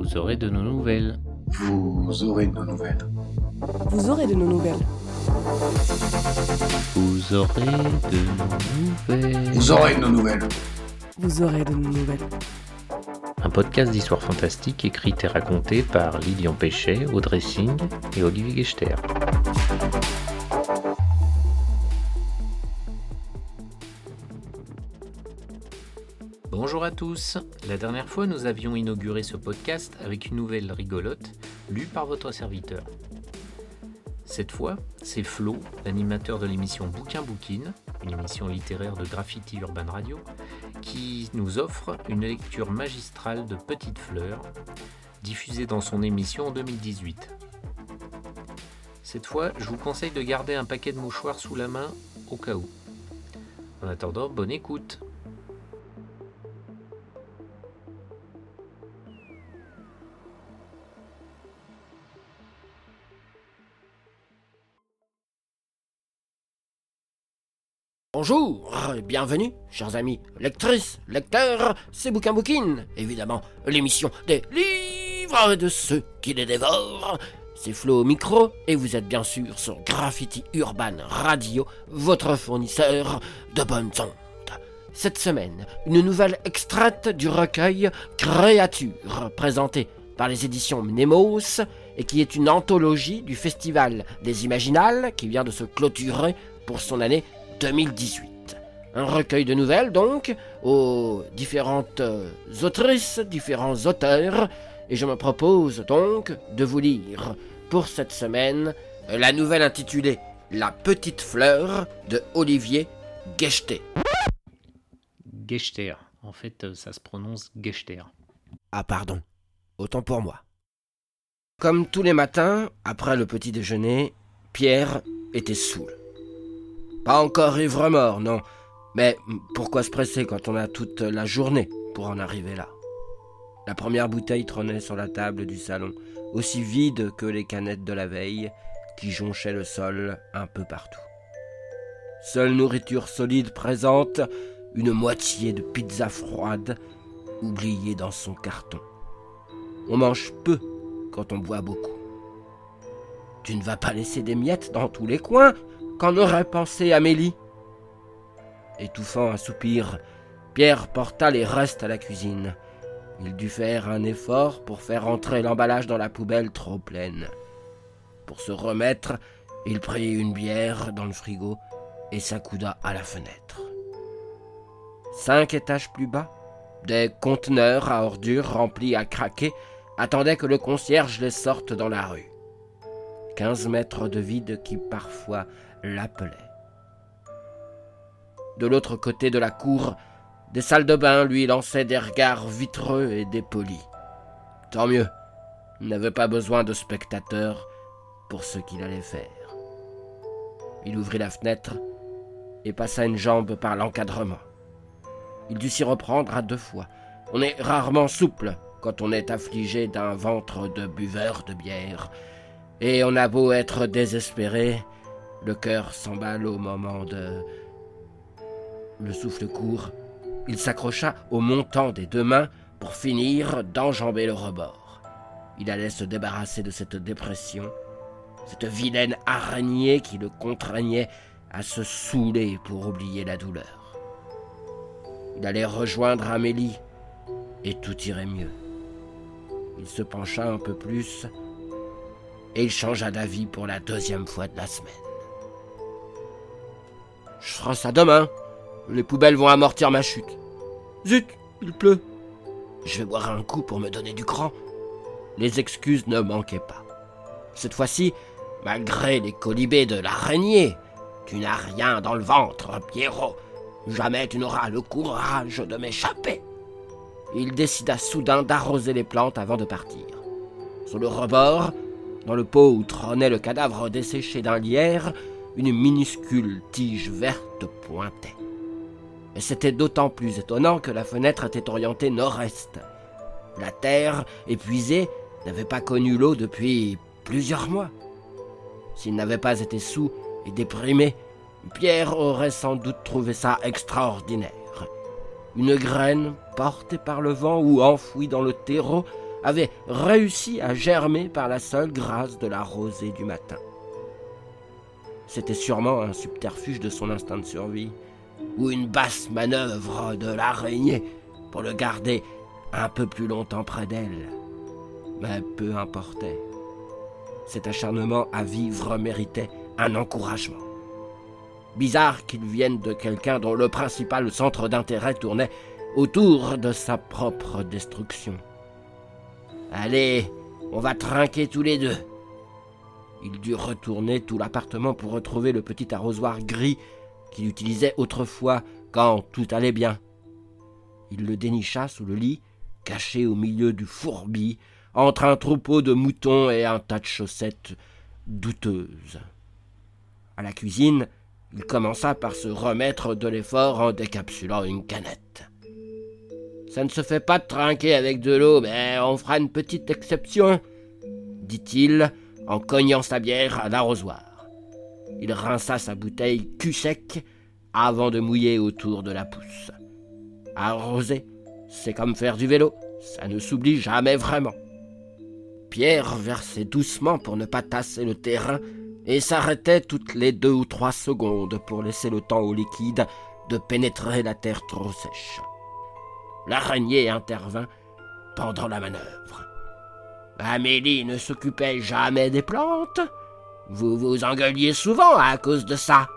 Vous aurez de nos nouvelles. Vous aurez de nos nouvelles. Vous aurez de nos nouvelles. Vous aurez de nos nouvelles. Vous aurez de nos nouvelles. Vous aurez de nos nouvelles. Un podcast d'histoire fantastique écrit et raconté par Lilian Péchet, Audrey Singh et Olivier Gechter. La dernière fois, nous avions inauguré ce podcast avec une nouvelle rigolote lue par votre serviteur. Cette fois, c'est Flo, l'animateur de l'émission Bouquin Bouquine, une émission littéraire de Graffiti Urban Radio, qui nous offre une lecture magistrale de Petites Fleurs, diffusée dans son émission en 2018. Cette fois, je vous conseille de garder un paquet de mouchoirs sous la main au cas où. En attendant, bonne écoute. Bonjour bienvenue, chers amis lectrices, lecteurs, c'est Bouquin Bouquine, évidemment, l'émission des livres de ceux qui les dévorent. C'est Flo au micro et vous êtes bien sûr sur Graffiti Urban Radio, votre fournisseur de bonnes ondes. Cette semaine, une nouvelle extraite du recueil Créature, présenté par les éditions Mnemos et qui est une anthologie du Festival des Imaginales qui vient de se clôturer pour son année 2018. Un recueil de nouvelles donc, aux différentes euh, autrices, différents auteurs, et je me propose donc de vous lire pour cette semaine la nouvelle intitulée La petite fleur de Olivier Gechter. Gechter. En fait, euh, ça se prononce Gechter. Ah pardon, autant pour moi. Comme tous les matins, après le petit déjeuner, Pierre était saoul. Pas encore ivre-mort, non. Mais pourquoi se presser quand on a toute la journée pour en arriver là? La première bouteille trônait sur la table du salon, aussi vide que les canettes de la veille qui jonchaient le sol un peu partout. Seule nourriture solide présente, une moitié de pizza froide, oubliée dans son carton. On mange peu quand on boit beaucoup. Tu ne vas pas laisser des miettes dans tous les coins Qu'en aurait pensé Amélie Étouffant un soupir, Pierre porta les restes à la cuisine. Il dut faire un effort pour faire entrer l'emballage dans la poubelle trop pleine. Pour se remettre, il prit une bière dans le frigo et s'accouda à la fenêtre. Cinq étages plus bas, des conteneurs à ordures remplis à craquer attendaient que le concierge les sorte dans la rue. Quinze mètres de vide qui parfois l'appelait. De l'autre côté de la cour, des salles de bain lui lançaient des regards vitreux et dépolis. Tant mieux, il n'avait pas besoin de spectateurs pour ce qu'il allait faire. Il ouvrit la fenêtre et passa une jambe par l'encadrement. Il dut s'y reprendre à deux fois. On est rarement souple quand on est affligé d'un ventre de buveur de bière, et on a beau être désespéré, le cœur s'emballe au moment de... Le souffle court. Il s'accrocha au montant des deux mains pour finir d'enjamber le rebord. Il allait se débarrasser de cette dépression, cette vilaine araignée qui le contraignait à se saouler pour oublier la douleur. Il allait rejoindre Amélie et tout irait mieux. Il se pencha un peu plus et il changea d'avis pour la deuxième fois de la semaine. Je ferai ça demain. Les poubelles vont amortir ma chute. Zut, il pleut. Je vais boire un coup pour me donner du cran. Les excuses ne manquaient pas. Cette fois-ci, malgré les colibés de l'araignée, tu n'as rien dans le ventre, Pierrot. Jamais tu n'auras le courage de m'échapper. Il décida soudain d'arroser les plantes avant de partir. Sur le rebord, dans le pot où trônait le cadavre desséché d'un lierre, une minuscule tige verte pointait. Et c'était d'autant plus étonnant que la fenêtre était orientée nord-est. La terre, épuisée, n'avait pas connu l'eau depuis plusieurs mois. S'il n'avait pas été sous et déprimé, Pierre aurait sans doute trouvé ça extraordinaire. Une graine, portée par le vent ou enfouie dans le terreau, avait réussi à germer par la seule grâce de la rosée du matin. C'était sûrement un subterfuge de son instinct de survie, ou une basse manœuvre de l'araignée pour le garder un peu plus longtemps près d'elle. Mais peu importait. Cet acharnement à vivre méritait un encouragement. Bizarre qu'il vienne de quelqu'un dont le principal centre d'intérêt tournait autour de sa propre destruction. Allez, on va trinquer tous les deux. Il dut retourner tout l'appartement pour retrouver le petit arrosoir gris qu'il utilisait autrefois quand tout allait bien. Il le dénicha sous le lit, caché au milieu du fourbi, entre un troupeau de moutons et un tas de chaussettes douteuses. À la cuisine, il commença par se remettre de l'effort en décapsulant une canette. Ça ne se fait pas de trinquer avec de l'eau, mais on fera une petite exception, dit-il en cognant sa bière à l'arrosoir. Il rinça sa bouteille cul sec avant de mouiller autour de la pousse. Arroser, c'est comme faire du vélo, ça ne s'oublie jamais vraiment. Pierre versait doucement pour ne pas tasser le terrain et s'arrêtait toutes les deux ou trois secondes pour laisser le temps au liquide de pénétrer la terre trop sèche. L'araignée intervint pendant la manœuvre. Amélie ne s'occupait jamais des plantes. Vous vous engueuliez souvent à cause de ça.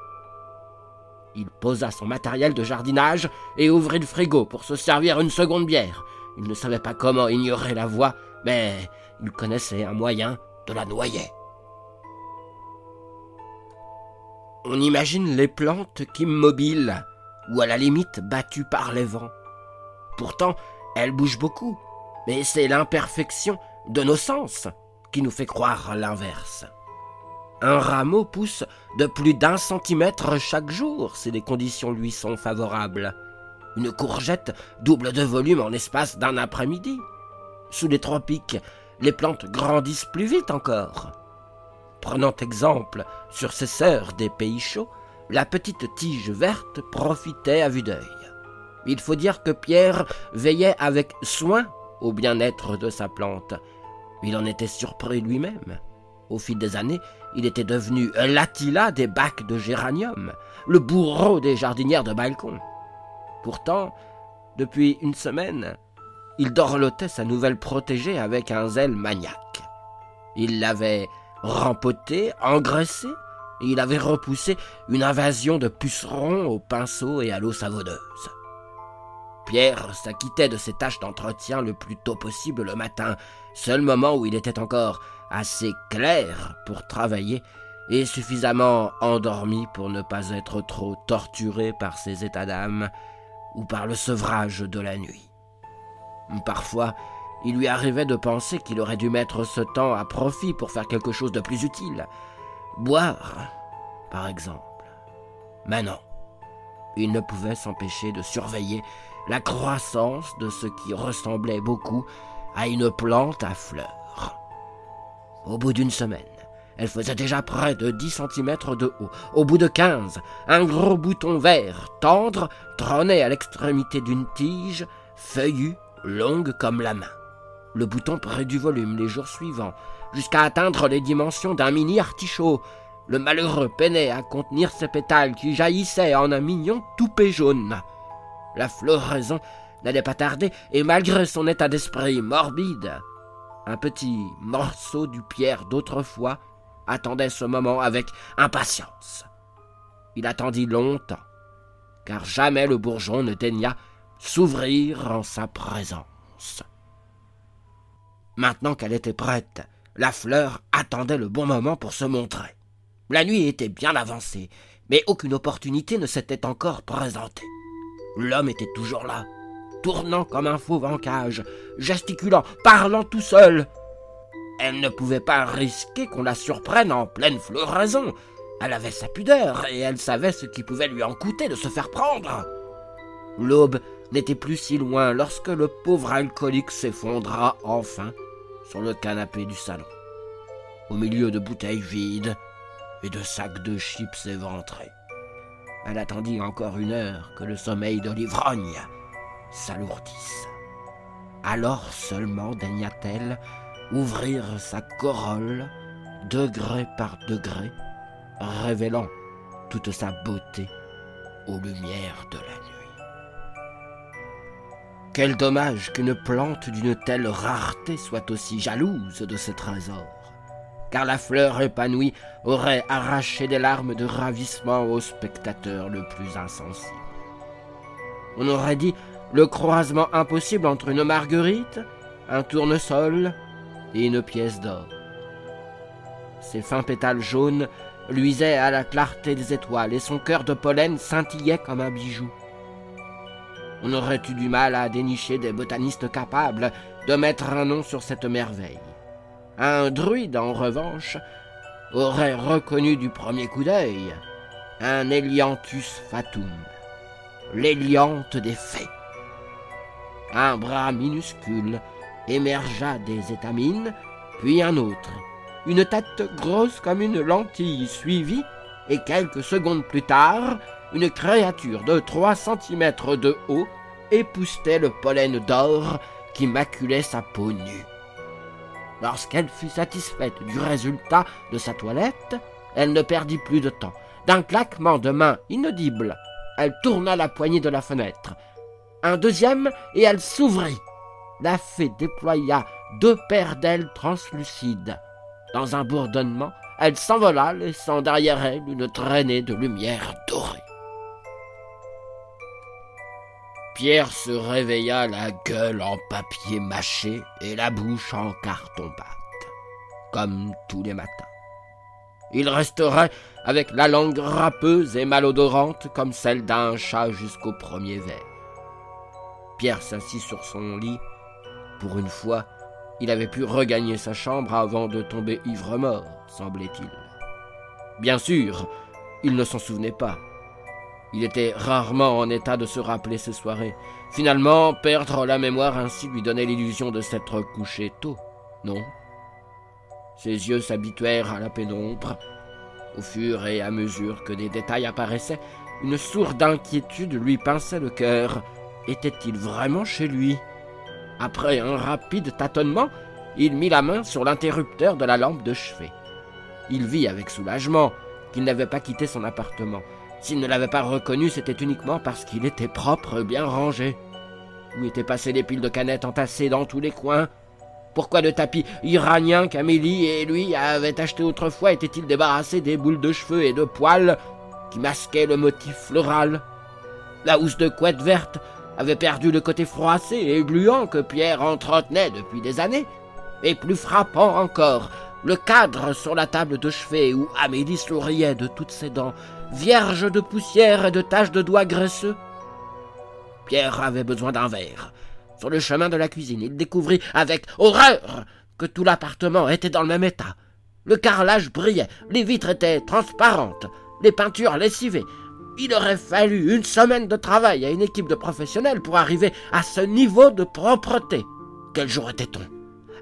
Il posa son matériel de jardinage et ouvrit le frigo pour se servir une seconde bière. Il ne savait pas comment ignorer la voix, mais il connaissait un moyen de la noyer. On imagine les plantes qu'immobiles, ou à la limite battues par les vents. Pourtant, elles bougent beaucoup, mais c'est l'imperfection de nos sens qui nous fait croire l'inverse. Un rameau pousse de plus d'un centimètre chaque jour si les conditions lui sont favorables. Une courgette double de volume en l'espace d'un après-midi. Sous les tropiques, les plantes grandissent plus vite encore. Prenant exemple sur ces sœurs des pays chauds, la petite tige verte profitait à vue d'œil. Il faut dire que Pierre veillait avec soin au bien-être de sa plante. Il en était surpris lui-même. Au fil des années, il était devenu l'attila des bacs de géranium, le bourreau des jardinières de balcon. Pourtant, depuis une semaine, il dorlotait sa nouvelle protégée avec un zèle maniaque. Il l'avait rempoté, engraissé, et il avait repoussé une invasion de pucerons au pinceau et à l'eau savonneuse. Pierre s'acquittait de ses tâches d'entretien le plus tôt possible le matin, seul moment où il était encore assez clair pour travailler et suffisamment endormi pour ne pas être trop torturé par ses états d'âme ou par le sevrage de la nuit. Parfois, il lui arrivait de penser qu'il aurait dû mettre ce temps à profit pour faire quelque chose de plus utile. Boire, par exemple. Mais non. Il ne pouvait s'empêcher de surveiller la croissance de ce qui ressemblait beaucoup à une plante à fleurs. Au bout d'une semaine, elle faisait déjà près de 10 cm de haut. Au bout de 15, un gros bouton vert, tendre, trônait à l'extrémité d'une tige, feuillue, longue comme la main le bouton prit du volume les jours suivants, jusqu'à atteindre les dimensions d'un mini artichaut. Le malheureux peinait à contenir ses pétales qui jaillissaient en un mignon toupet jaune. La floraison n'allait pas tarder, et malgré son état d'esprit morbide, un petit morceau du pierre d'autrefois attendait ce moment avec impatience. Il attendit longtemps, car jamais le bourgeon ne daigna s'ouvrir en sa présence. Maintenant qu'elle était prête, la fleur attendait le bon moment pour se montrer. La nuit était bien avancée, mais aucune opportunité ne s'était encore présentée. L'homme était toujours là, tournant comme un fauve en cage, gesticulant, parlant tout seul. Elle ne pouvait pas risquer qu'on la surprenne en pleine floraison. Elle avait sa pudeur et elle savait ce qui pouvait lui en coûter de se faire prendre. L'aube n'était plus si loin lorsque le pauvre alcoolique s'effondra enfin sur le canapé du salon, au milieu de bouteilles vides et de sacs de chips éventrés. Elle attendit encore une heure que le sommeil de l'ivrogne s'alourdisse. Alors seulement daigna-t-elle ouvrir sa corolle, degré par degré, révélant toute sa beauté aux lumières de la nuit. Quel dommage qu'une plante d'une telle rareté soit aussi jalouse de ses trésors, car la fleur épanouie aurait arraché des larmes de ravissement au spectateur le plus insensible. On aurait dit le croisement impossible entre une marguerite, un tournesol et une pièce d'or. Ses fins pétales jaunes luisaient à la clarté des étoiles et son cœur de pollen scintillait comme un bijou. On aurait eu du mal à dénicher des botanistes capables de mettre un nom sur cette merveille. Un druide, en revanche, aurait reconnu du premier coup d'œil un Elianthus fatum, l'Éliante des fées. Un bras minuscule émergea des étamines, puis un autre. Une tête grosse comme une lentille suivit, et quelques secondes plus tard, une créature de trois centimètres de haut époustait le pollen d'or qui maculait sa peau nue. Lorsqu'elle fut satisfaite du résultat de sa toilette, elle ne perdit plus de temps. D'un claquement de main inaudible, elle tourna la poignée de la fenêtre. Un deuxième, et elle s'ouvrit la fée déploya deux paires d'ailes translucides. Dans un bourdonnement, elle s'envola, laissant derrière elle une traînée de lumière Pierre se réveilla la gueule en papier mâché et la bouche en carton pâte, comme tous les matins. Il resterait avec la langue râpeuse et malodorante comme celle d'un chat jusqu'au premier verre. Pierre s'assit sur son lit pour une fois, il avait pu regagner sa chambre avant de tomber ivre-mort, semblait-il. Bien sûr, il ne s'en souvenait pas. Il était rarement en état de se rappeler ses soirées. Finalement, perdre la mémoire ainsi lui donnait l'illusion de s'être couché tôt, non? Ses yeux s'habituèrent à la pénombre. Au fur et à mesure que des détails apparaissaient, une sourde inquiétude lui pinçait le cœur. Était-il vraiment chez lui? Après un rapide tâtonnement, il mit la main sur l'interrupteur de la lampe de chevet. Il vit avec soulagement qu'il n'avait pas quitté son appartement. S'il ne l'avait pas reconnu, c'était uniquement parce qu'il était propre bien rangé. Où étaient passées les piles de canettes entassées dans tous les coins? Pourquoi le tapis iranien qu'Amélie et lui avaient acheté autrefois? Était-il débarrassé des boules de cheveux et de poils qui masquaient le motif floral? La housse de couette verte avait perdu le côté froissé et gluant que Pierre entretenait depuis des années, et plus frappant encore, le cadre sur la table de chevet où Amélie souriait de toutes ses dents, vierge de poussière et de taches de doigts graisseux. Pierre avait besoin d'un verre. Sur le chemin de la cuisine, il découvrit avec horreur que tout l'appartement était dans le même état. Le carrelage brillait, les vitres étaient transparentes, les peintures lessivées, il aurait fallu une semaine de travail à une équipe de professionnels pour arriver à ce niveau de propreté. Quel jour était-on?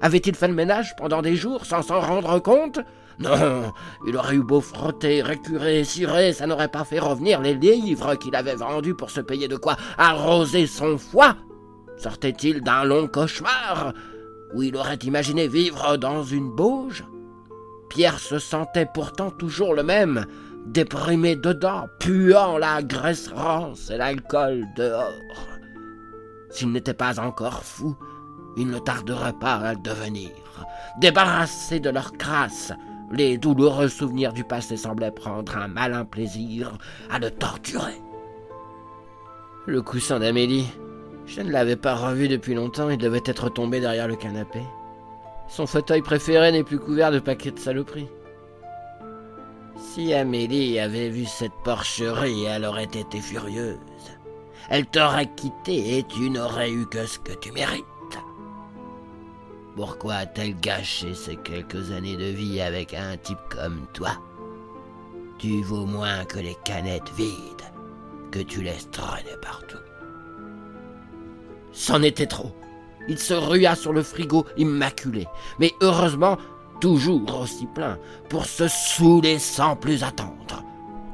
Avait-il fait le ménage pendant des jours sans s'en rendre compte? Non, il aurait eu beau frotter, récurer, cirer, ça n'aurait pas fait revenir les livres qu'il avait vendus pour se payer de quoi arroser son foie. Sortait-il d'un long cauchemar où il aurait imaginé vivre dans une bauge? Pierre se sentait pourtant toujours le même, déprimé dedans, puant la graisse rance et l'alcool dehors. S'il n'était pas encore fou, il ne tarderait pas à le devenir. Débarrassés de leur crasse, les douloureux souvenirs du passé semblaient prendre un malin plaisir à le torturer. Le coussin d'Amélie, je ne l'avais pas revu depuis longtemps, il devait être tombé derrière le canapé. Son fauteuil préféré n'est plus couvert de paquets de saloperies. Si Amélie avait vu cette porcherie, elle aurait été furieuse. Elle t'aurait quitté et tu n'aurais eu que ce que tu mérites. Pourquoi a-t-elle gâché ces quelques années de vie avec un type comme toi Tu vaux moins que les canettes vides que tu laisses traîner partout. C'en était trop. Il se rua sur le frigo immaculé. Mais heureusement, toujours aussi plein, pour se saouler sans plus attendre.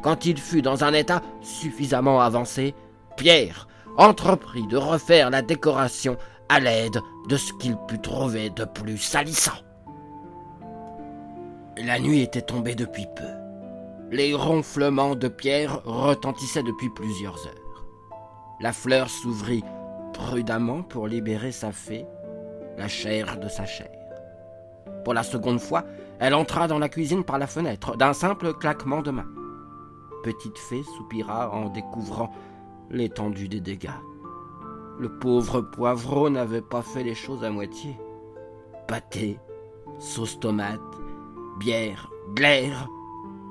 Quand il fut dans un état suffisamment avancé, Pierre entreprit de refaire la décoration à l'aide de ce qu'il put trouver de plus salissant. La nuit était tombée depuis peu. Les ronflements de Pierre retentissaient depuis plusieurs heures. La fleur s'ouvrit prudemment pour libérer sa fée, la chair de sa chair. Pour la seconde fois, elle entra dans la cuisine par la fenêtre, d'un simple claquement de main. Petite fée soupira en découvrant l'étendue des dégâts. Le pauvre poivreau n'avait pas fait les choses à moitié. Pâté, sauce tomate, bière, glaire,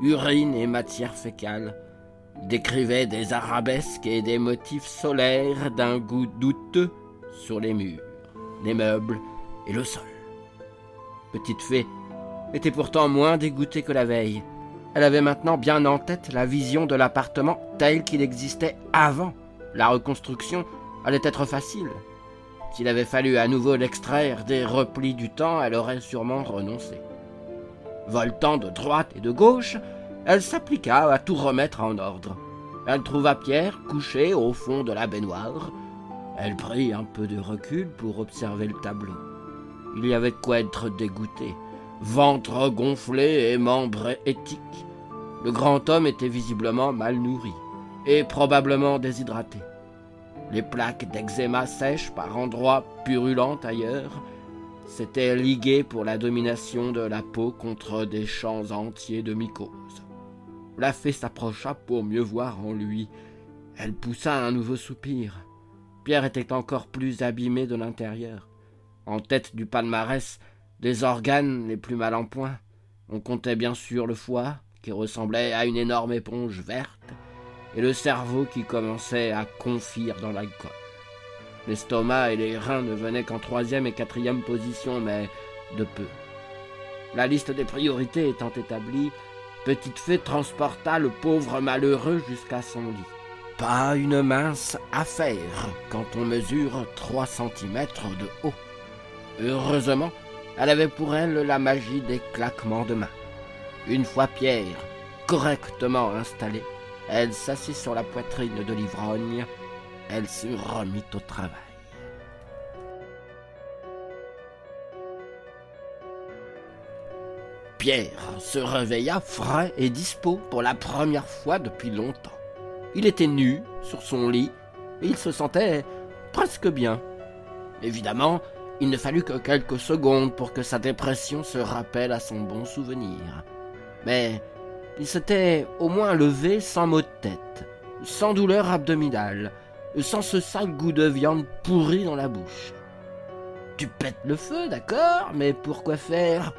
urine et matière fécale décrivaient des arabesques et des motifs solaires d'un goût douteux sur les murs, les meubles et le sol. Petite fée était pourtant moins dégoûtée que la veille. Elle avait maintenant bien en tête la vision de l'appartement tel qu'il existait avant. La reconstruction allait être facile. S'il avait fallu à nouveau l'extraire des replis du temps, elle aurait sûrement renoncé. Voltant de droite et de gauche, elle s'appliqua à tout remettre en ordre. Elle trouva Pierre couché au fond de la baignoire. Elle prit un peu de recul pour observer le tableau. Il y avait quoi être dégoûté. Ventre gonflé et membres éthiques. Le grand homme était visiblement mal nourri et probablement déshydraté. Les plaques d'eczéma sèches par endroits purulentes ailleurs s'étaient liguées pour la domination de la peau contre des champs entiers de mycoses. La fée s'approcha pour mieux voir en lui. Elle poussa un nouveau soupir. Pierre était encore plus abîmé de l'intérieur. En tête du palmarès, des organes les plus mal en point. On comptait bien sûr le foie, qui ressemblait à une énorme éponge verte, et le cerveau qui commençait à confire dans l'alcool. L'estomac et les reins ne venaient qu'en troisième et quatrième position, mais de peu. La liste des priorités étant établie, Petite Fée transporta le pauvre malheureux jusqu'à son lit. Pas une mince affaire quand on mesure trois centimètres de haut. Heureusement, elle avait pour elle la magie des claquements de main. Une fois Pierre correctement installé, elle s'assit sur la poitrine de l'ivrogne. Elle se remit au travail. Pierre se réveilla frais et dispos pour la première fois depuis longtemps. Il était nu sur son lit et il se sentait presque bien. Évidemment, il ne fallut que quelques secondes pour que sa dépression se rappelle à son bon souvenir. Mais il s'était au moins levé sans maux de tête, sans douleur abdominale, sans ce sale goût de viande pourrie dans la bouche. Tu pètes le feu, d'accord, mais pourquoi faire?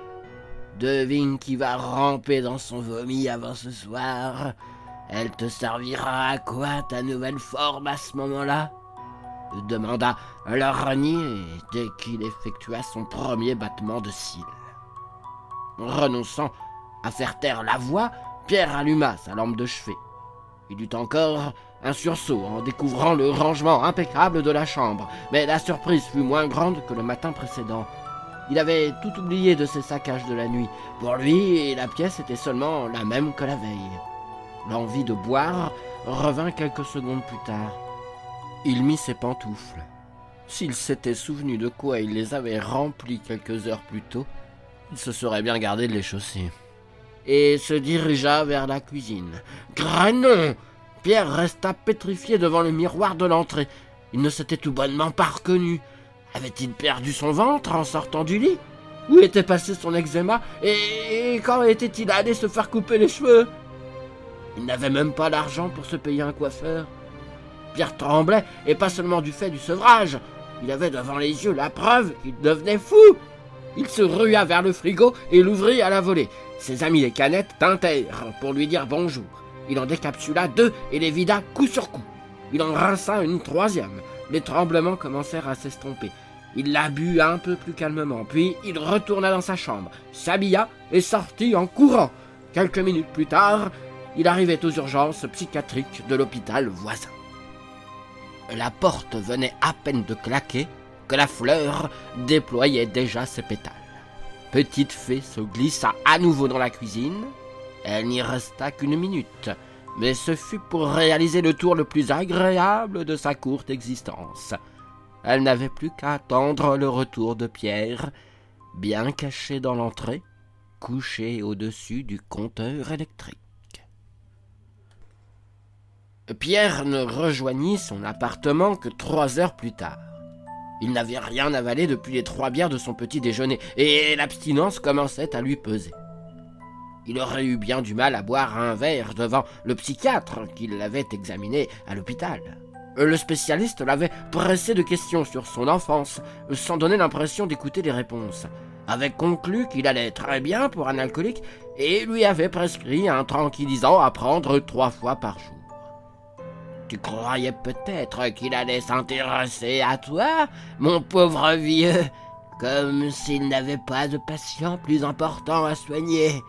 Devine qui va ramper dans son vomi avant ce soir. Elle te servira à quoi ta nouvelle forme à ce moment-là? Demanda l'araignée dès qu'il effectua son premier battement de cils. Renonçant à faire taire la voix, Pierre alluma sa lampe de chevet. Il eut encore un sursaut en découvrant le rangement impeccable de la chambre, mais la surprise fut moins grande que le matin précédent. Il avait tout oublié de ses saccages de la nuit. Pour lui, la pièce était seulement la même que la veille. L'envie de boire revint quelques secondes plus tard. Il mit ses pantoufles. S'il s'était souvenu de quoi il les avait remplies quelques heures plus tôt, il se serait bien gardé de les chausser. Et se dirigea vers la cuisine. Granon Pierre resta pétrifié devant le miroir de l'entrée. Il ne s'était tout bonnement pas reconnu. Avait-il perdu son ventre en sortant du lit? Où était passé son eczéma? Et, quand était-il allé se faire couper les cheveux? Il n'avait même pas l'argent pour se payer un coiffeur. Pierre tremblait, et pas seulement du fait du sevrage. Il avait devant les yeux la preuve qu'il devenait fou. Il se rua vers le frigo et l'ouvrit à la volée. Ses amis les canettes tintèrent pour lui dire bonjour. Il en décapsula deux et les vida coup sur coup. Il en rinça une troisième. Les tremblements commencèrent à s'estomper. Il la but un peu plus calmement, puis il retourna dans sa chambre, s'habilla et sortit en courant. Quelques minutes plus tard, il arrivait aux urgences psychiatriques de l'hôpital voisin. La porte venait à peine de claquer que la fleur déployait déjà ses pétales. Petite Fée se glissa à nouveau dans la cuisine. Elle n'y resta qu'une minute, mais ce fut pour réaliser le tour le plus agréable de sa courte existence. Elle n'avait plus qu'à attendre le retour de Pierre, bien caché dans l'entrée, couché au-dessus du compteur électrique. Pierre ne rejoignit son appartement que trois heures plus tard. Il n'avait rien avalé depuis les trois bières de son petit déjeuner, et l'abstinence commençait à lui peser. Il aurait eu bien du mal à boire un verre devant le psychiatre qui l'avait examiné à l'hôpital. Le spécialiste l'avait pressé de questions sur son enfance, sans donner l'impression d'écouter les réponses, avait conclu qu'il allait très bien pour un alcoolique et lui avait prescrit un tranquillisant à prendre trois fois par jour. Tu croyais peut-être qu'il allait s'intéresser à toi, mon pauvre vieux, comme s'il n'avait pas de patient plus important à soigner.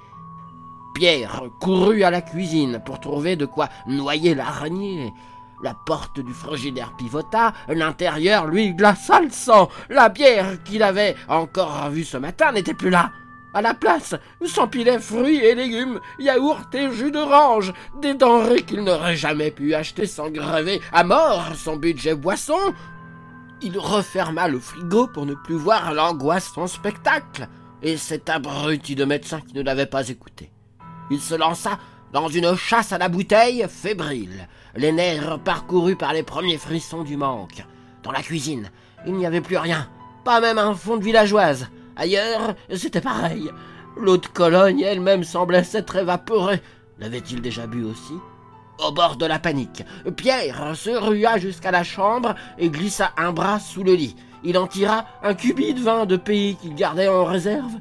Pierre courut à la cuisine pour trouver de quoi noyer l'araignée. La porte du frigidaire pivota, l'intérieur lui glaça le sang. La bière qu'il avait encore vue ce matin n'était plus là. À la place, s'empilaient fruits et légumes, yaourts et jus d'orange, des denrées qu'il n'aurait jamais pu acheter sans grever à mort son budget boisson. Il referma le frigo pour ne plus voir l'angoisse spectacle, et cet abruti de médecin qui ne l'avait pas écouté. Il se lança dans une chasse à la bouteille fébrile, les nerfs parcourus par les premiers frissons du manque. Dans la cuisine, il n'y avait plus rien, pas même un fond de villageoise. Ailleurs, c'était pareil. L'eau de Cologne elle-même semblait s'être évaporée. L'avait-il déjà bu aussi? Au bord de la panique, Pierre se rua jusqu'à la chambre et glissa un bras sous le lit. Il en tira un cubi de vin de pays qu'il gardait en réserve.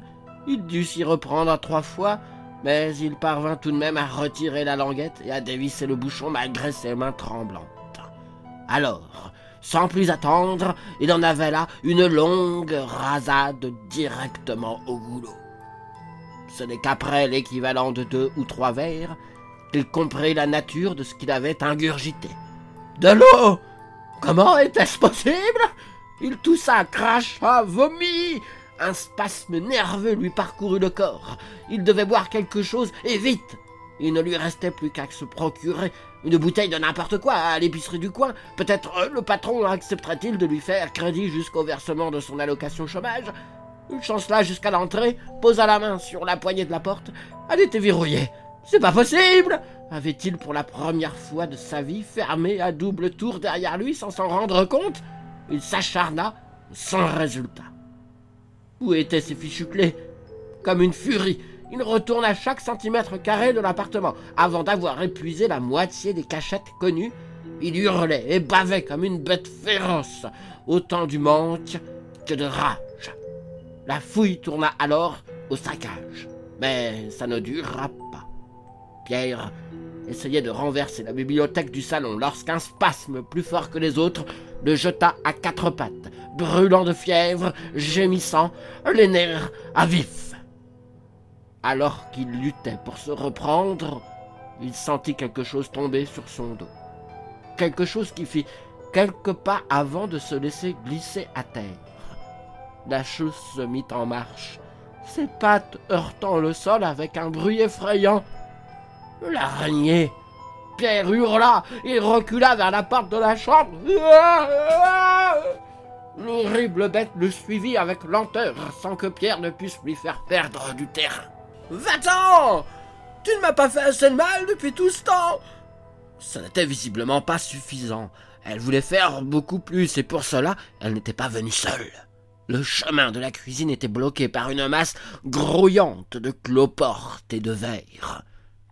Il dut s'y reprendre trois fois, mais il parvint tout de même à retirer la languette et à dévisser le bouchon malgré ses mains tremblantes. Alors, sans plus attendre, il en avait là une longue rasade directement au goulot. Ce n'est qu'après l'équivalent de deux ou trois verres qu'il comprit la nature de ce qu'il avait ingurgité. De l'eau Comment était-ce possible? Il toussa, cracha, vomit. Un spasme nerveux lui parcourut le corps. Il devait boire quelque chose, et vite. Il ne lui restait plus qu'à se procurer une bouteille de n'importe quoi à l'épicerie du coin. Peut-être euh, le patron accepterait-il de lui faire crédit jusqu'au versement de son allocation chômage? Il chancela jusqu'à l'entrée, posa la main sur la poignée de la porte. Elle était verrouillée. C'est pas possible avait-il pour la première fois de sa vie fermé à double tour derrière lui sans s'en rendre compte? Il s'acharna sans résultat. Où étaient ses fichus clés? Comme une furie, il retourna chaque centimètre carré de l'appartement. Avant d'avoir épuisé la moitié des cachettes connues, il hurlait et bavait comme une bête féroce, autant du manque que de rage. La fouille tourna alors au saccage, mais ça ne dura pas. Pierre essayait de renverser la bibliothèque du salon lorsqu'un spasme plus fort que les autres le jeta à quatre pattes, brûlant de fièvre, gémissant, les nerfs à vif. Alors qu'il luttait pour se reprendre, il sentit quelque chose tomber sur son dos. Quelque chose qui fit quelques pas avant de se laisser glisser à terre. La chose se mit en marche, ses pattes heurtant le sol avec un bruit effrayant. L'araignée Pierre hurla et recula vers la porte de la chambre. L'horrible bête le suivit avec lenteur sans que Pierre ne puisse lui faire perdre du terrain. Va-t'en Tu ne m'as pas fait assez de mal depuis tout ce temps Ce n'était visiblement pas suffisant. Elle voulait faire beaucoup plus et pour cela, elle n'était pas venue seule. Le chemin de la cuisine était bloqué par une masse grouillante de cloportes et de verre.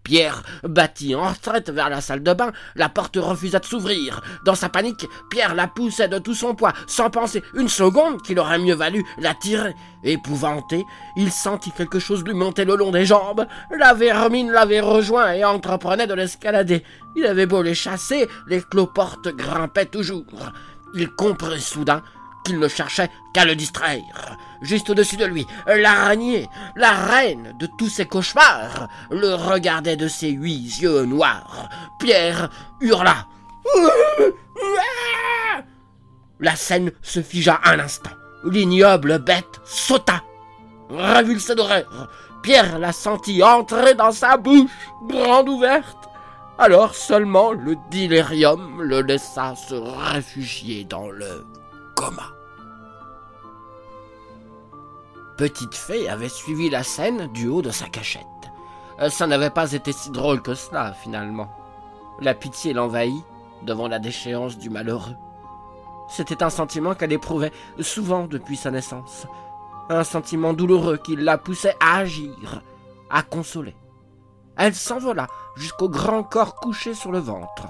Pierre battit en retraite vers la salle de bain. La porte refusa de s'ouvrir. Dans sa panique, Pierre la poussait de tout son poids, sans penser une seconde qu'il aurait mieux valu la tirer. Épouvanté, il sentit quelque chose lui monter le long des jambes. La vermine l'avait rejoint et entreprenait de l'escalader. Il avait beau les chasser, les cloportes grimpaient toujours. Il comprit soudain qu'il ne cherchait qu'à le distraire. Juste au-dessus de lui, l'araignée, la reine de tous ses cauchemars, le regardait de ses huit yeux noirs. Pierre hurla. La scène se figea un instant. L'ignoble bête sauta. Révulsé d'horreur, Pierre la sentit entrer dans sa bouche, grande ouverte. Alors seulement le délirium le laissa se réfugier dans le Petite Fée avait suivi la scène du haut de sa cachette. Euh, Ça n'avait pas été si drôle que cela, finalement. La pitié l'envahit devant la déchéance du malheureux. C'était un sentiment qu'elle éprouvait souvent depuis sa naissance. Un sentiment douloureux qui la poussait à agir, à consoler. Elle s'envola jusqu'au grand corps couché sur le ventre.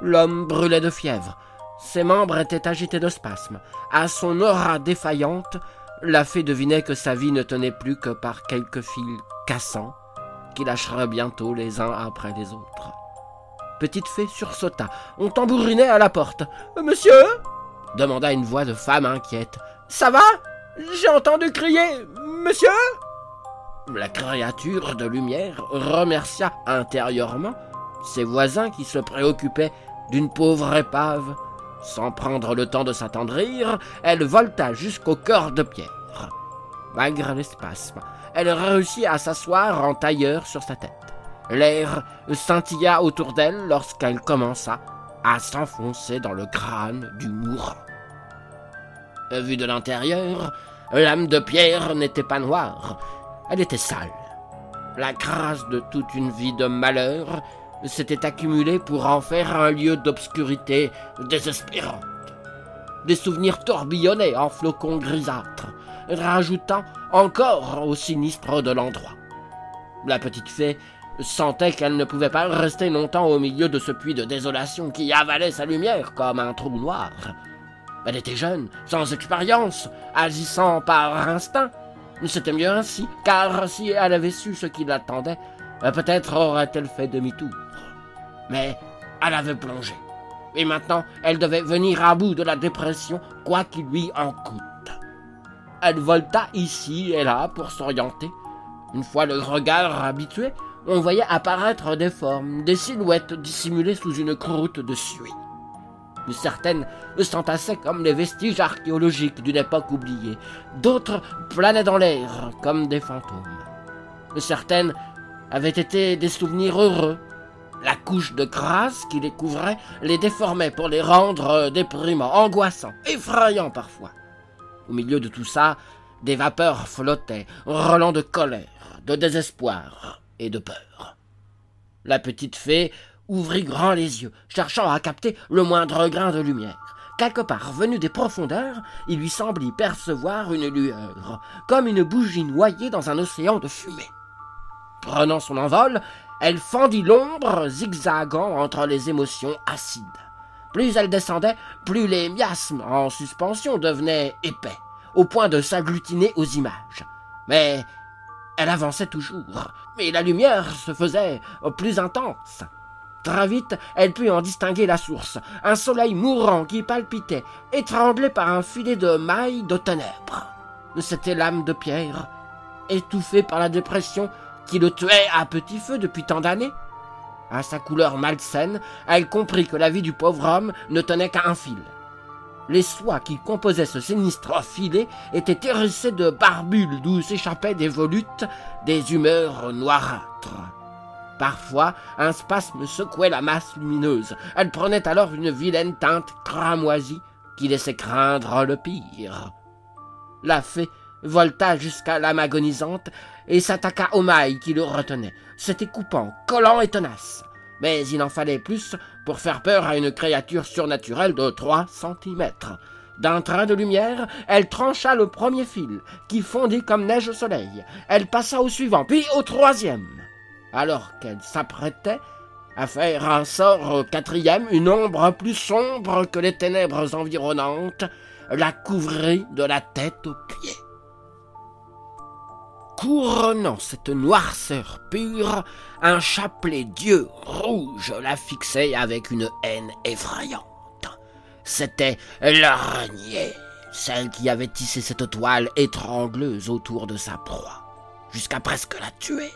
L'homme brûlait de fièvre. Ses membres étaient agités de spasmes. À son aura défaillante, la fée devinait que sa vie ne tenait plus que par quelques fils cassants qui lâcheraient bientôt les uns après les autres. Petite fée sursauta. On tambourinait à la porte. Monsieur? demanda une voix de femme inquiète. Ça va? J'ai entendu crier. Monsieur? La créature de lumière remercia intérieurement ses voisins qui se préoccupaient d'une pauvre épave. Sans prendre le temps de s'attendrir, elle volta jusqu'au cœur de pierre. Malgré les spasmes, elle réussit à s'asseoir en tailleur sur sa tête. L'air scintilla autour d'elle lorsqu'elle commença à s'enfoncer dans le crâne du mourant. Vue de l'intérieur, l'âme de pierre n'était pas noire, elle était sale. La grâce de toute une vie de malheur s'était accumulée pour en faire un lieu d'obscurité désespérante. Des souvenirs tourbillonnaient en flocons grisâtres, rajoutant encore au sinistre de l'endroit. La petite fée sentait qu'elle ne pouvait pas rester longtemps au milieu de ce puits de désolation qui avalait sa lumière comme un trou noir. Elle était jeune, sans expérience, agissant par instinct. C'était mieux ainsi, car si elle avait su ce qui l'attendait, peut-être aurait-elle fait demi-tour. Mais elle avait plongé. Et maintenant, elle devait venir à bout de la dépression, quoi qu'il lui en coûte. Elle volta ici et là pour s'orienter. Une fois le regard habitué, on voyait apparaître des formes, des silhouettes dissimulées sous une croûte de suie. Certaines s'entassaient comme les vestiges archéologiques d'une époque oubliée, d'autres planaient dans l'air comme des fantômes. Certaines avaient été des souvenirs heureux. La couche de grâce qui les couvrait les déformait pour les rendre déprimants, angoissants, effrayants parfois. Au milieu de tout ça, des vapeurs flottaient, relents de colère, de désespoir et de peur. La petite fée ouvrit grand les yeux, cherchant à capter le moindre grain de lumière. Quelque part venu des profondeurs, il lui semblait percevoir une lueur, comme une bougie noyée dans un océan de fumée. Prenant son envol, elle fendit l'ombre, zigzagant entre les émotions acides. Plus elle descendait, plus les miasmes en suspension devenaient épais, au point de s'agglutiner aux images. Mais elle avançait toujours, et la lumière se faisait plus intense. Très vite, elle put en distinguer la source, un soleil mourant qui palpitait, étranglé par un filet de mailles de ténèbres. C'était l'âme de Pierre, étouffée par la dépression qui le tuait à petit feu depuis tant d'années. À sa couleur malsaine, elle comprit que la vie du pauvre homme ne tenait qu'à un fil. Les soies qui composaient ce sinistre filet étaient hérissées de barbules d'où s'échappaient des volutes, des humeurs noirâtres. Parfois, un spasme secouait la masse lumineuse. Elle prenait alors une vilaine teinte cramoisie qui laissait craindre le pire. La fée volta jusqu'à l'âme agonisante et s'attaqua aux mailles qui le retenaient. C'était coupant, collant et tenace. Mais il en fallait plus pour faire peur à une créature surnaturelle de trois centimètres. D'un train de lumière, elle trancha le premier fil, qui fondit comme neige au soleil. Elle passa au suivant, puis au troisième. Alors qu'elle s'apprêtait à faire un sort au quatrième, une ombre plus sombre que les ténèbres environnantes la couvrit de la tête aux pieds. Couronnant cette noirceur pure, un chapelet d'yeux rouges la fixait avec une haine effrayante. C'était l'araignée, celle qui avait tissé cette toile étrangleuse autour de sa proie, jusqu'à presque la tuer.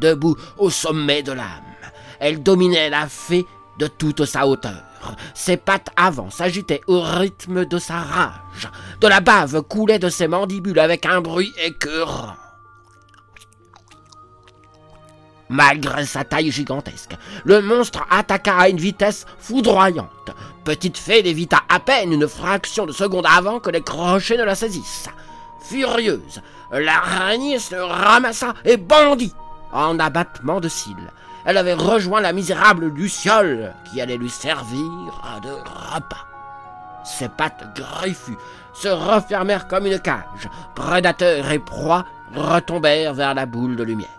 Debout au sommet de l'âme, elle dominait la fée de toute sa hauteur. Ses pattes avant s'agitaient au rythme de sa rage. De la bave coulait de ses mandibules avec un bruit écœurant. Malgré sa taille gigantesque, le monstre attaqua à une vitesse foudroyante. Petite Fée l'évita à peine une fraction de seconde avant que les crochets ne la saisissent. Furieuse, l'araignée se ramassa et bondit en abattement de cils. Elle avait rejoint la misérable Luciole qui allait lui servir de repas. Ses pattes griffues se refermèrent comme une cage. Prédateur et proie retombèrent vers la boule de lumière.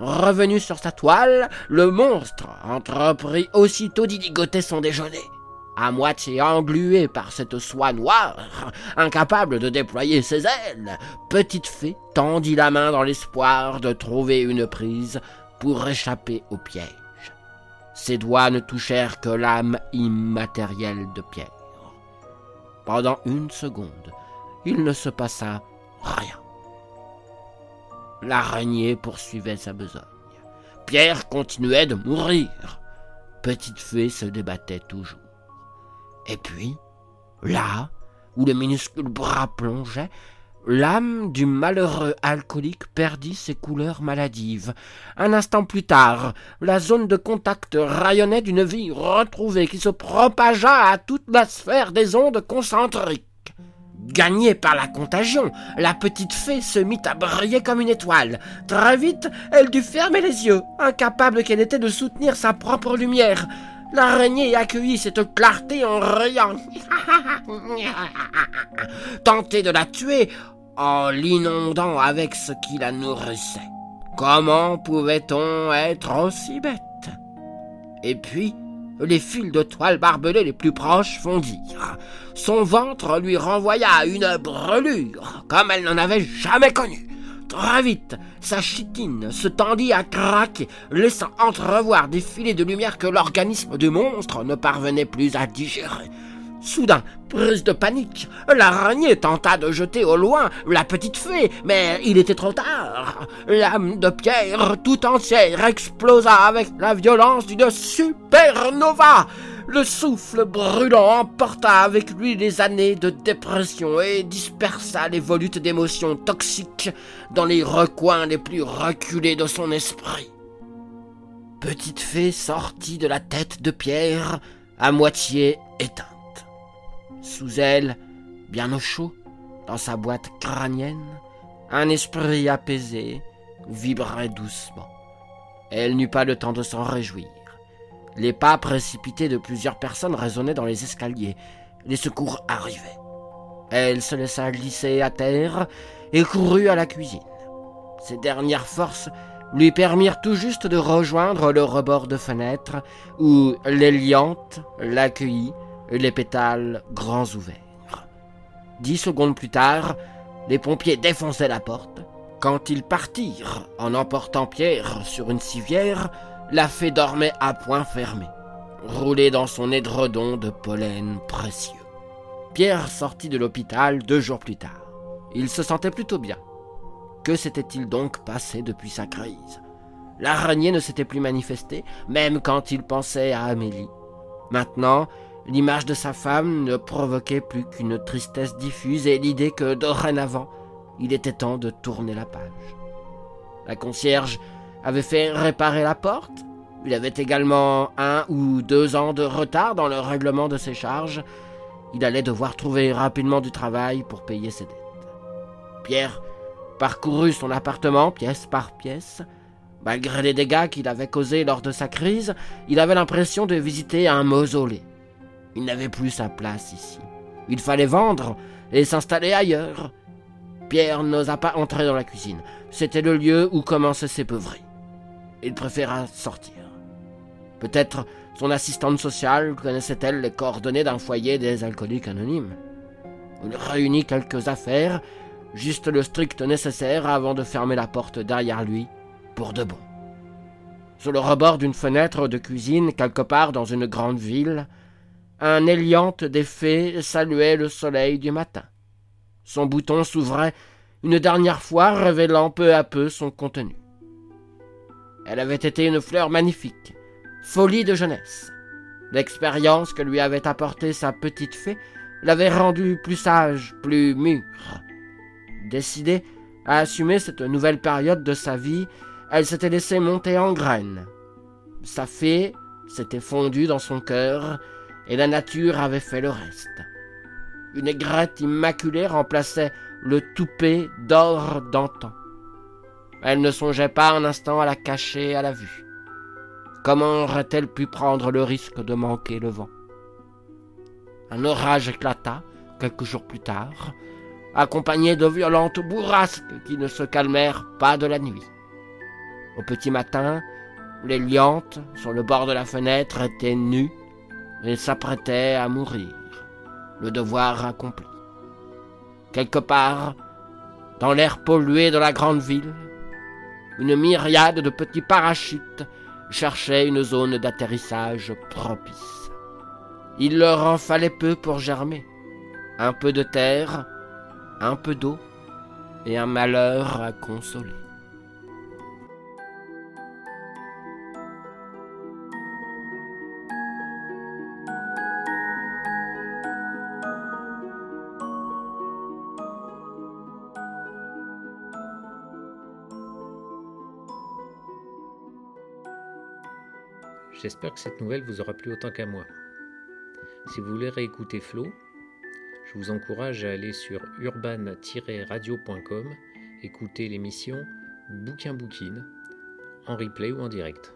Revenu sur sa toile, le monstre entreprit aussitôt d'y ligoter son déjeuner. À moitié englué par cette soie noire, incapable de déployer ses ailes, Petite Fée tendit la main dans l'espoir de trouver une prise pour échapper au piège. Ses doigts ne touchèrent que l'âme immatérielle de Pierre. Pendant une seconde, il ne se passa rien. L'araignée poursuivait sa besogne. Pierre continuait de mourir. Petite Fée se débattait toujours. Et puis, là où le minuscule bras plongeait, l'âme du malheureux alcoolique perdit ses couleurs maladives. Un instant plus tard, la zone de contact rayonnait d'une vie retrouvée qui se propagea à toute la sphère des ondes concentriques. Gagnée par la contagion, la petite fée se mit à briller comme une étoile. Très vite, elle dut fermer les yeux, incapable qu'elle était de soutenir sa propre lumière. L'araignée accueillit cette clarté en riant. Tenter de la tuer en l'inondant avec ce qui la nourrissait. Comment pouvait-on être aussi bête? Et puis, les fils de toile barbelés les plus proches fondirent. Son ventre lui renvoya une brûlure comme elle n'en avait jamais connue. Très vite, sa chitine se tendit à craquer, laissant entrevoir des filets de lumière que l'organisme du monstre ne parvenait plus à digérer. Soudain, prise de panique, l'araignée tenta de jeter au loin la petite fée, mais il était trop tard. L'âme de pierre tout entière explosa avec la violence d'une supernova. Le souffle brûlant emporta avec lui les années de dépression et dispersa les volutes d'émotions toxiques dans les recoins les plus reculés de son esprit. Petite fée sortit de la tête de pierre à moitié éteinte. Sous elle, bien au chaud, dans sa boîte crânienne, un esprit apaisé vibrait doucement. Elle n'eut pas le temps de s'en réjouir. Les pas précipités de plusieurs personnes résonnaient dans les escaliers. Les secours arrivaient. Elle se laissa glisser à terre et courut à la cuisine. Ses dernières forces lui permirent tout juste de rejoindre le rebord de fenêtre où l'Éliante l'accueillit les pétales grands ouverts. Dix secondes plus tard, les pompiers défonçaient la porte. Quand ils partirent, en emportant Pierre sur une civière, la fée dormait à point fermé, roulée dans son édredon de pollen précieux. Pierre sortit de l'hôpital deux jours plus tard. Il se sentait plutôt bien. Que s'était-il donc passé depuis sa crise? L'araignée ne s'était plus manifestée, même quand il pensait à Amélie. Maintenant, L'image de sa femme ne provoquait plus qu'une tristesse diffuse et l'idée que dorénavant, il était temps de tourner la page. La concierge avait fait réparer la porte. Il avait également un ou deux ans de retard dans le règlement de ses charges. Il allait devoir trouver rapidement du travail pour payer ses dettes. Pierre parcourut son appartement pièce par pièce. Malgré les dégâts qu'il avait causés lors de sa crise, il avait l'impression de visiter un mausolée. Il n'avait plus sa place ici. Il fallait vendre et s'installer ailleurs. Pierre n'osa pas entrer dans la cuisine. C'était le lieu où commençaient ses peuveries. Il préféra sortir. Peut-être son assistante sociale connaissait-elle les coordonnées d'un foyer des alcooliques anonymes. Il réunit quelques affaires, juste le strict nécessaire avant de fermer la porte derrière lui, pour de bon. Sur le rebord d'une fenêtre de cuisine, quelque part dans une grande ville, un éliante des fées saluait le soleil du matin. Son bouton s'ouvrait une dernière fois, révélant peu à peu son contenu. Elle avait été une fleur magnifique, folie de jeunesse. L'expérience que lui avait apportée sa petite fée l'avait rendue plus sage, plus mûre. Décidée à assumer cette nouvelle période de sa vie, Elle s'était laissée monter en graine. Sa fée s'était fondue dans son cœur et la nature avait fait le reste. Une aigrette immaculée remplaçait le toupet d'or d'antan. Elle ne songeait pas un instant à la cacher à la vue. Comment aurait-elle pu prendre le risque de manquer le vent? Un orage éclata quelques jours plus tard, accompagné de violentes bourrasques qui ne se calmèrent pas de la nuit. Au petit matin, les liantes, sur le bord de la fenêtre, étaient nues et s'apprêtaient à mourir, le devoir accompli. Quelque part, dans l'air pollué de la grande ville, une myriade de petits parachutes cherchaient une zone d'atterrissage propice. Il leur en fallait peu pour germer. Un peu de terre, un peu d'eau et un malheur à consoler. J'espère que cette nouvelle vous aura plu autant qu'à moi. Si vous voulez réécouter Flo, je vous encourage à aller sur urban-radio.com, écouter l'émission Bouquin Bouquine, en replay ou en direct.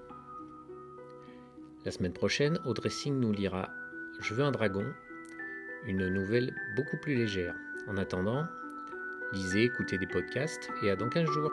La semaine prochaine, Audrey Singh nous lira Je veux un dragon, une nouvelle beaucoup plus légère. En attendant, lisez, écoutez des podcasts et à dans 15 jours.